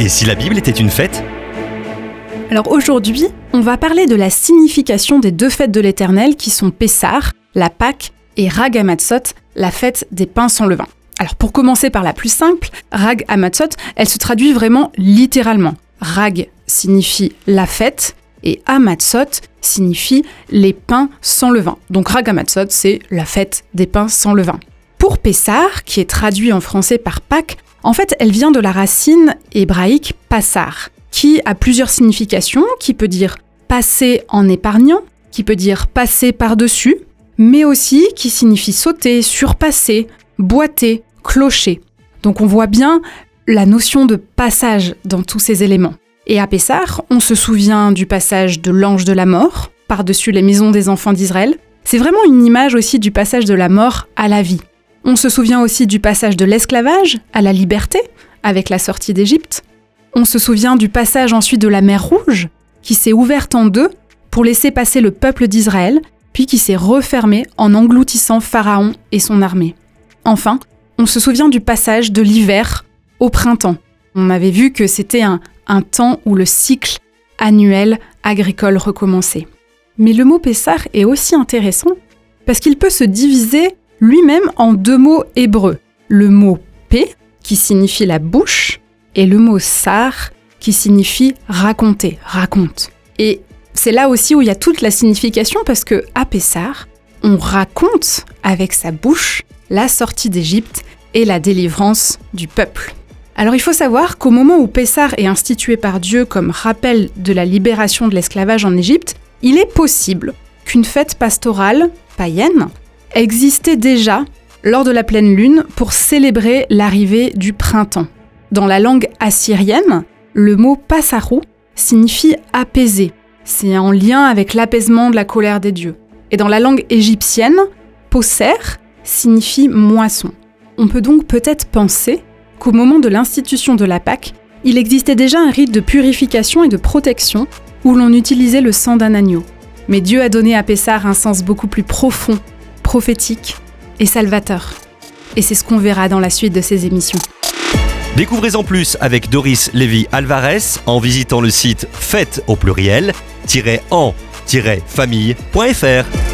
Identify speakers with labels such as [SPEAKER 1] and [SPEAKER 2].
[SPEAKER 1] Et si la Bible était une fête
[SPEAKER 2] Alors aujourd'hui, on va parler de la signification des deux fêtes de l'Éternel qui sont Pessar, la Pâque, et Rag Hamatzot, la fête des pains sans levain. Alors pour commencer par la plus simple, Rag Hamatzot, elle se traduit vraiment littéralement. Rag signifie la fête et Hamatzot signifie les pains sans levain. Donc Rag Hamatzot, c'est la fête des pains sans levain. Pour Pessar, qui est traduit en français par Pâques, en fait, elle vient de la racine hébraïque passar, qui a plusieurs significations, qui peut dire passer en épargnant, qui peut dire passer par-dessus, mais aussi qui signifie sauter, surpasser, boiter, clocher. Donc on voit bien la notion de passage dans tous ces éléments. Et à Pessar, on se souvient du passage de l'ange de la mort par-dessus les maisons des enfants d'Israël. C'est vraiment une image aussi du passage de la mort à la vie. On se souvient aussi du passage de l'esclavage à la liberté avec la sortie d'Égypte. On se souvient du passage ensuite de la mer Rouge qui s'est ouverte en deux pour laisser passer le peuple d'Israël, puis qui s'est refermée en engloutissant Pharaon et son armée. Enfin, on se souvient du passage de l'hiver au printemps. On avait vu que c'était un, temps où le cycle annuel agricole recommençait. Mais le mot Pessar est aussi intéressant parce qu'il peut se diviser lui-même en deux mots hébreux. Le mot P, qui signifie la bouche, et le mot Sar, qui signifie raconter, raconte. Et c'est là aussi où il y a toute la signification parce que à Pessar, on raconte avec sa bouche la sortie d'Égypte et la délivrance du peuple. Alors il faut savoir qu'au moment où Pessar est institué par Dieu comme rappel de la libération de l'esclavage en Égypte, il est possible qu'une fête pastorale païenne existait déjà lors de la pleine lune pour célébrer l'arrivée du printemps. Dans la langue assyrienne, le mot passarou signifie apaiser. C'est en lien avec l'apaisement de la colère des dieux. Et dans la langue égyptienne, poser signifie moisson. On peut donc peut-être penser qu'au moment de l'institution de la Pâque, il existait déjà un rite de purification et de protection où l'on utilisait le sang d'un agneau. Mais Dieu a donné à Pessar un sens beaucoup plus profond prophétique et salvateur. Et c'est ce qu'on verra dans la suite de ces émissions.
[SPEAKER 1] Découvrez en plus avec Doris Lévy Alvarez en visitant le site fête au pluriel en-famille.fr.